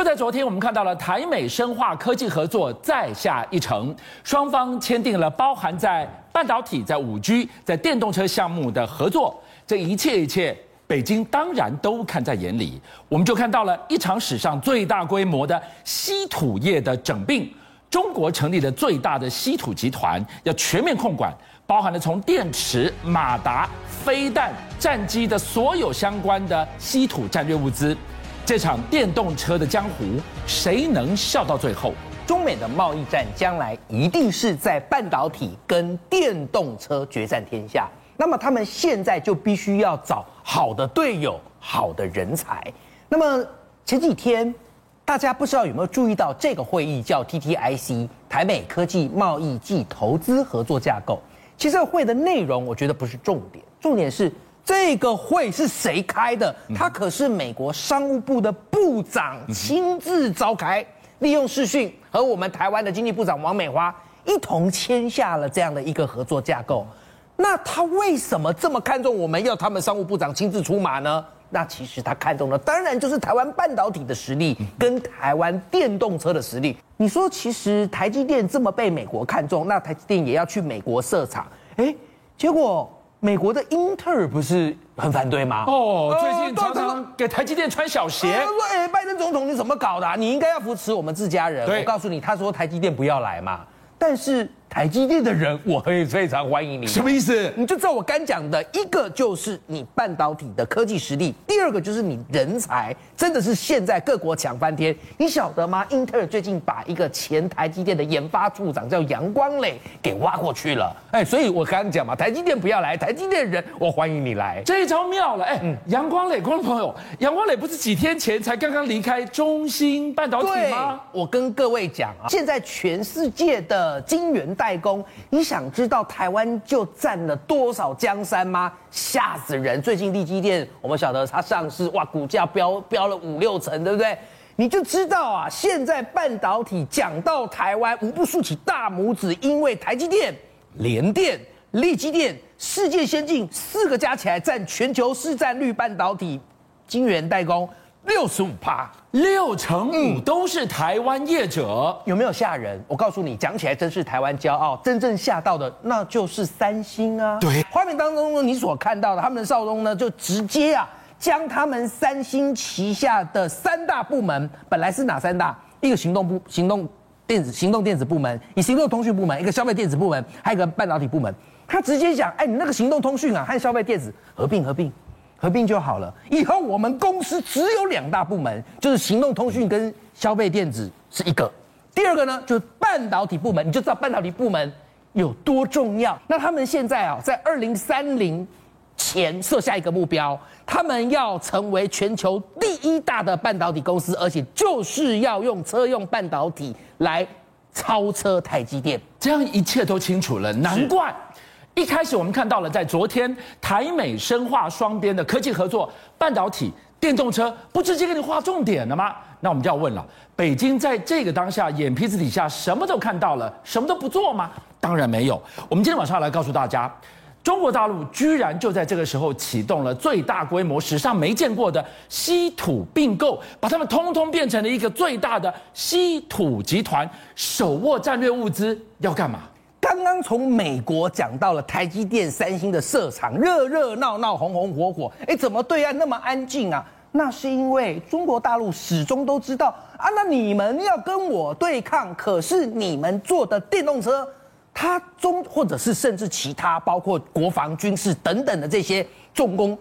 就在昨天，我们看到了台美深化科技合作再下一城，双方签订了包含在半导体、在五 G、在电动车项目的合作。这一切一切，北京当然都看在眼里。我们就看到了一场史上最大规模的稀土业的整并，中国成立的最大的稀土集团，要全面控管，包含了从电池、马达、飞弹、战机的所有相关的稀土战略物资。这场电动车的江湖，谁能笑到最后？中美的贸易战将来一定是在半导体跟电动车决战天下。那么他们现在就必须要找好的队友、好的人才。那么前几天，大家不知道有没有注意到这个会议叫 TTIC 台美科技贸易暨投资合作架构。其实这会的内容，我觉得不是重点，重点是。这个会是谁开的？他可是美国商务部的部长亲自召开，利用视讯和我们台湾的经济部长王美花一同签下了这样的一个合作架构。那他为什么这么看重我们要他们商务部长亲自出马呢？那其实他看中的当然就是台湾半导体的实力跟台湾电动车的实力。你说，其实台积电这么被美国看中，那台积电也要去美国设厂，诶，结果。美国的英特尔不是很反对吗？哦，最近常常给台积电穿小鞋。他说：“哎，拜登总统你怎么搞的啊？你应该要扶持我们自家人。”我告诉你，他说台积电不要来嘛，但是。台积电的人，我会非常欢迎你。什么意思？你就照我刚讲的，一个就是你半导体的科技实力，第二个就是你人才，真的是现在各国抢翻天。你晓得吗？英特尔最近把一个前台积电的研发处长叫杨光磊给挖过去了。哎，所以我刚刚讲嘛，台积电不要来，台积电的人我欢迎你来。这一招妙了。哎，杨光磊，观众朋友，杨光磊不是几天前才刚刚离开中芯半导体吗？我跟各位讲啊，现在全世界的晶圆。代工，你想知道台湾就占了多少江山吗？吓死人！最近力基电，我们晓得它上市，哇，股价飙飙了五六成，对不对？你就知道啊，现在半导体讲到台湾，无不竖起大拇指，因为台积电、联电、力基电、世界先进四个加起来占全球市占率半导体晶圆代工。六十五趴，六成五都是台湾业者，有没有吓人？我告诉你，讲起来真是台湾骄傲。真正吓到的，那就是三星啊。对，画面当中呢，你所看到的，他们的少东呢，就直接啊，将他们三星旗下的三大部门，本来是哪三大？一个行动部、行动电子、行动电子部门，以行动通讯部门，一个消费电子部门，还有一个半导体部门。他直接讲，哎，你那个行动通讯啊，和消费电子合并合并。合并就好了。以后我们公司只有两大部门，就是行动通讯跟消费电子是一个。第二个呢，就是半导体部门，你就知道半导体部门有多重要。那他们现在啊，在二零三零前设下一个目标，他们要成为全球第一大的半导体公司，而且就是要用车用半导体来超车台积电。这样一切都清楚了，难怪。一开始我们看到了，在昨天台美深化双边的科技合作，半导体、电动车，不直接给你划重点了吗？那我们就要问了：北京在这个当下眼皮子底下什么都看到了，什么都不做吗？当然没有。我们今天晚上来告诉大家，中国大陆居然就在这个时候启动了最大规模、史上没见过的稀土并购，把他们通通变成了一个最大的稀土集团，手握战略物资，要干嘛？刚刚从美国讲到了台积电、三星的设厂，热热闹闹、红红火火。哎，怎么对岸那么安静啊？那是因为中国大陆始终都知道啊，那你们要跟我对抗，可是你们做的电动车，它中或者是甚至其他包括国防、军事等等的这些重工、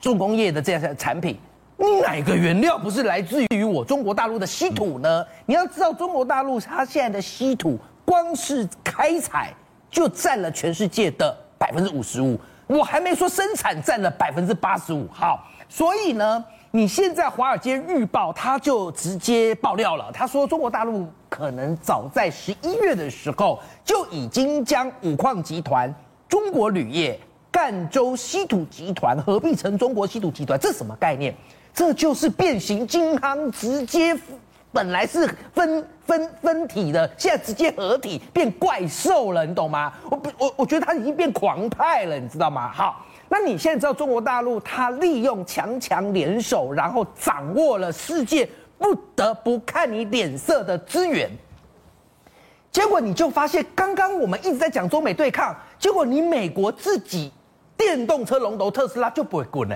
重工业的这些产品，你哪个原料不是来自于我中国大陆的稀土呢？你要知道，中国大陆它现在的稀土。光是开采就占了全世界的百分之五十五，我还没说生产占了百分之八十五。好，所以呢，你现在《华尔街日报》他就直接爆料了，他说中国大陆可能早在十一月的时候就已经将五矿集团、中国铝业、赣州稀土集团合并成中国稀土集团，这什么概念？这就是变形金刚直接。本来是分分分体的，现在直接合体变怪兽了，你懂吗？我我我觉得他已经变狂派了，你知道吗？好，那你现在知道中国大陆他利用强强联手，然后掌握了世界不得不看你脸色的资源。结果你就发现，刚刚我们一直在讲中美对抗，结果你美国自己电动车龙头特斯拉就不会滚，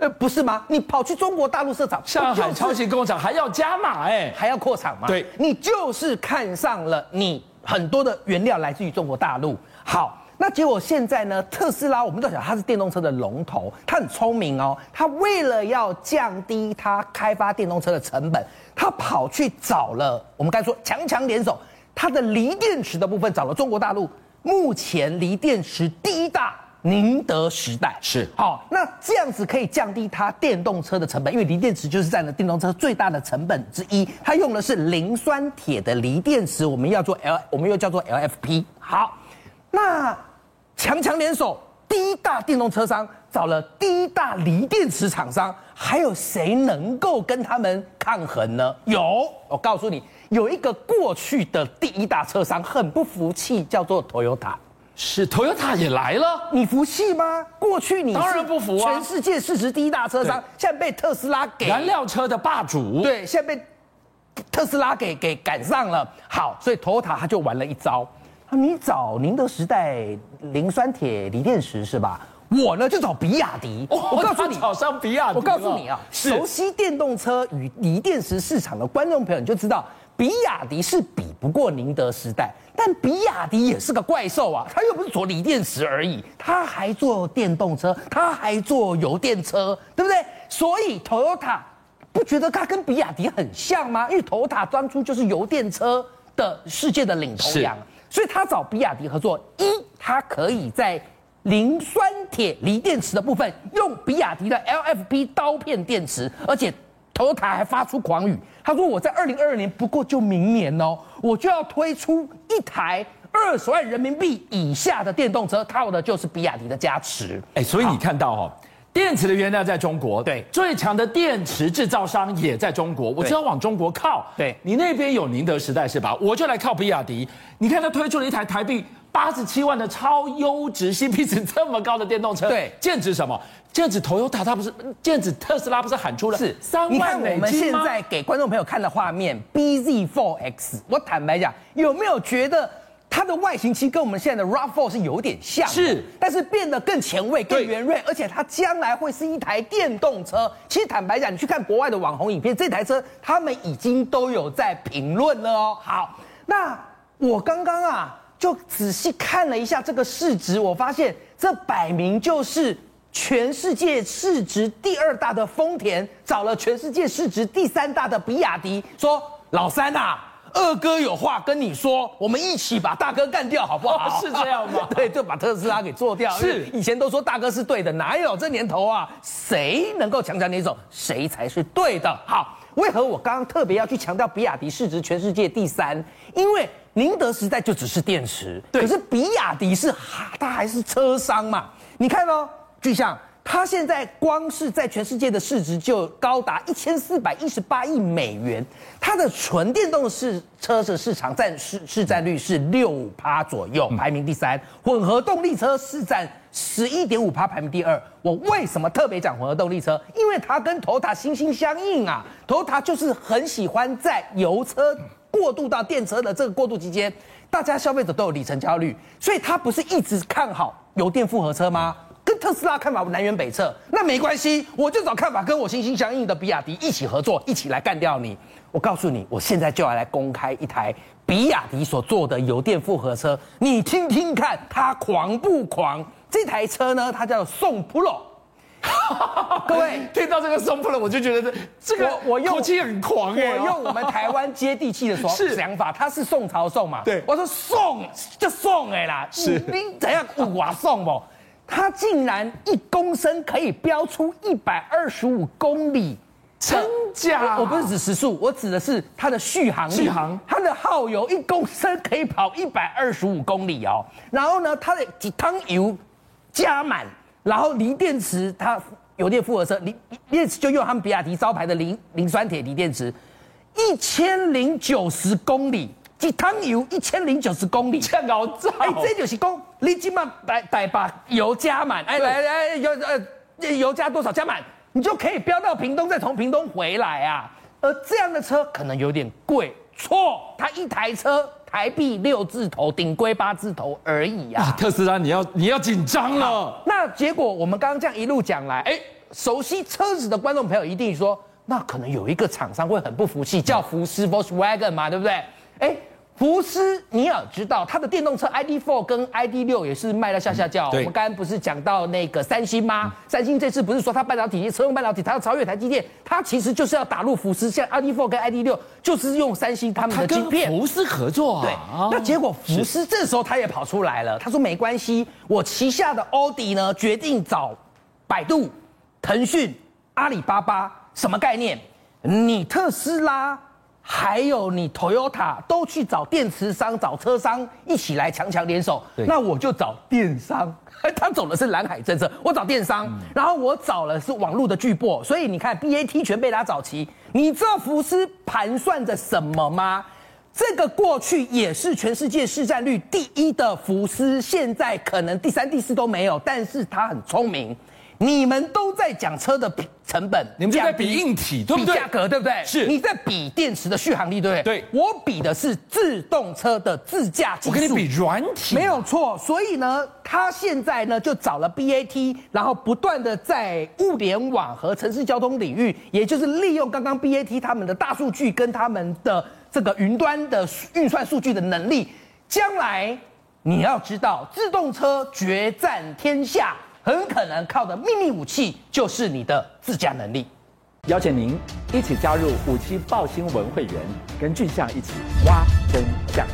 呃，不是吗？你跑去中国大陆设厂，上海超级工厂还要加码哎，还要扩厂吗？对，你就是看上了你很多的原料来自于中国大陆。好，那结果现在呢？特斯拉我们都晓得它是电动车的龙头，它很聪明哦，它为了要降低它开发电动车的成本，它跑去找了我们刚才说强强联手。它的锂电池的部分找了中国大陆，目前锂电池第一大宁德时代是好，那这样子可以降低它电动车的成本，因为锂电池就是占了电动车最大的成本之一。它用的是磷酸铁的锂电池，我们要做 L，我们又叫做 LFP。好，那强强联手，第一大电动车商找了第一大锂电池厂商，还有谁能够跟他们抗衡呢？有，我告诉你。有一个过去的第一大车商很不服气，叫做 Toyota，是 Toyota 也来了，你服气吗？过去你当然不服啊，全世界市值第一大车商，现在被特斯拉给燃料车的霸主，对，现在被特斯拉给给赶上了。好，所以 Toyota 他就玩了一招，你找宁德时代磷酸铁锂电池是吧？我呢就找比亚迪，哦、我告诉你，找上比亚迪，我告诉你啊，熟悉电动车与锂电池市场的观众朋友你就知道。比亚迪是比不过宁德时代，但比亚迪也是个怪兽啊！它又不是做锂电池而已，它还做电动车，它还做油电车，对不对？所以 Toyota 不觉得它跟比亚迪很像吗？因为 Toyota 当初就是油电车的世界的领头羊，所以他找比亚迪合作，一，它可以在磷酸铁锂电池的部分用比亚迪的 LFP 刀片电池，而且。Toyota 还发出狂语，他说：“我在二零二二年，不过就明年哦，我就要推出一台二十万人民币以下的电动车，靠的就是比亚迪的加持。”哎，所以你看到哦，电池的原料在中国，对，最强的电池制造商也在中国，我就要往中国靠。对，你那边有宁德时代是吧？我就来靠比亚迪。你看他推出了一台台币八十七万的超优质、CP 值这么高的电动车，对，剑指什么？剑指 Toyota，它不是这样子特斯拉，不是喊出了是三万我们现在给观众朋友看的画面，BZ4X，我坦白讲，有没有觉得它的外形其实跟我们现在的 RAV4 是有点像？是，但是变得更前卫、更圆润，而且它将来会是一台电动车。其实坦白讲，你去看国外的网红影片，这台车他们已经都有在评论了哦。好，那我刚刚啊就仔细看了一下这个市值，我发现这摆明就是。全世界市值第二大的丰田找了全世界市值第三大的比亚迪，说：“老三呐，二哥有话跟你说，我们一起把大哥干掉，好不好？”哦、是这样吗？对，就把特斯拉给做掉。是，以前都说大哥是对的，哪有这年头啊？谁能够强强联手，谁才是对的。好，为何我刚刚特别要去强调比亚迪市值全世界第三？因为宁德时代就只是电池，可是比亚迪是哈，它还是车商嘛？你看哦。就像它现在光是在全世界的市值就高达一千四百一十八亿美元，它的纯电动市车的市场占市市占率是六趴左右，排名第三；混合动力车市占十一点五趴，排名第二。我为什么特别讲混合动力车？因为它跟 Toyota 心心相印啊，Toyota 就是很喜欢在油车过渡到电车的这个过渡期间，大家消费者都有里程焦虑，所以它不是一直看好油电复合车吗？跟特斯拉看法南辕北辙，那没关系，我就找看法跟我心心相印的比亚迪一起合作，一起来干掉你。我告诉你，我现在就要来公开一台比亚迪所做的油电复合车，你听听看，它狂不狂？这台车呢，它叫宋 Pro。各位听到这个宋 Pro，我就觉得这个我用口气很狂耶。我用我们台湾接地气的说想法，它是宋朝宋嘛？对，我说宋就宋哎啦，是你怎样我宋不？它竟然一公升可以飙出一百二十五公里，真假？我不是指时速，我指的是它的续航力。续航，它的耗油一公升可以跑一百二十五公里哦。然后呢，它的几汤油加满，然后锂电池，它油电复合车，锂电池就用他们比亚迪招牌的磷磷酸铁锂电池，一千零九十公里。几桶油一千零九十公里，这样好造。哎，这就是讲，你起码得得把油加满，哎来来油呃油加多少加满，你就可以飙到屏东，再从屏东回来啊。而这样的车可能有点贵。错，它一台车台币六字头，顶规八字头而已啊！特斯拉，你要你要紧张了。那结果我们刚刚这样一路讲来，哎，熟悉车子的观众朋友一定说，那可能有一个厂商会很不服气，叫福斯 Volkswagen 嘛，对不对？哎。福斯，你要知道，它的电动车 ID.4 跟 ID.6 也是卖到下下叫。嗯、我们刚刚不是讲到那个三星吗？嗯、三星这次不是说它半导体车用半导体，它要超越台积电，它其实就是要打入福斯，像 ID.4 跟 ID.6 就是用三星他们的晶片。福斯合作啊？对。那结果福斯这时候他也跑出来了，他说没关系，我旗下的奥迪呢决定找百度、腾讯、阿里巴巴，什么概念？你特斯拉。还有你 Toyota 都去找电池商、找车商一起来强强联手，那我就找电商。他走的是蓝海政策，我找电商，嗯、然后我找了是网络的巨擘。所以你看 BAT 全被他找齐。你知道福斯盘算着什么吗？这个过去也是全世界市占率第一的福斯，现在可能第三、第四都没有，但是他很聪明。你们都在讲车的成本，你们就在比硬体，对不对？比价格，对不对？是。你在比电池的续航力，对不对？对。我比的是自动车的自驾技术。我跟你比软体。没有错。所以呢，他现在呢就找了 BAT，然后不断的在物联网和城市交通领域，也就是利用刚刚 BAT 他们的大数据跟他们的这个云端的运算数据的能力，将来你要知道，自动车决战天下。很可能靠的秘密武器就是你的自驾能力。邀请您一起加入五七报新闻会员，跟俊相一起挖真相。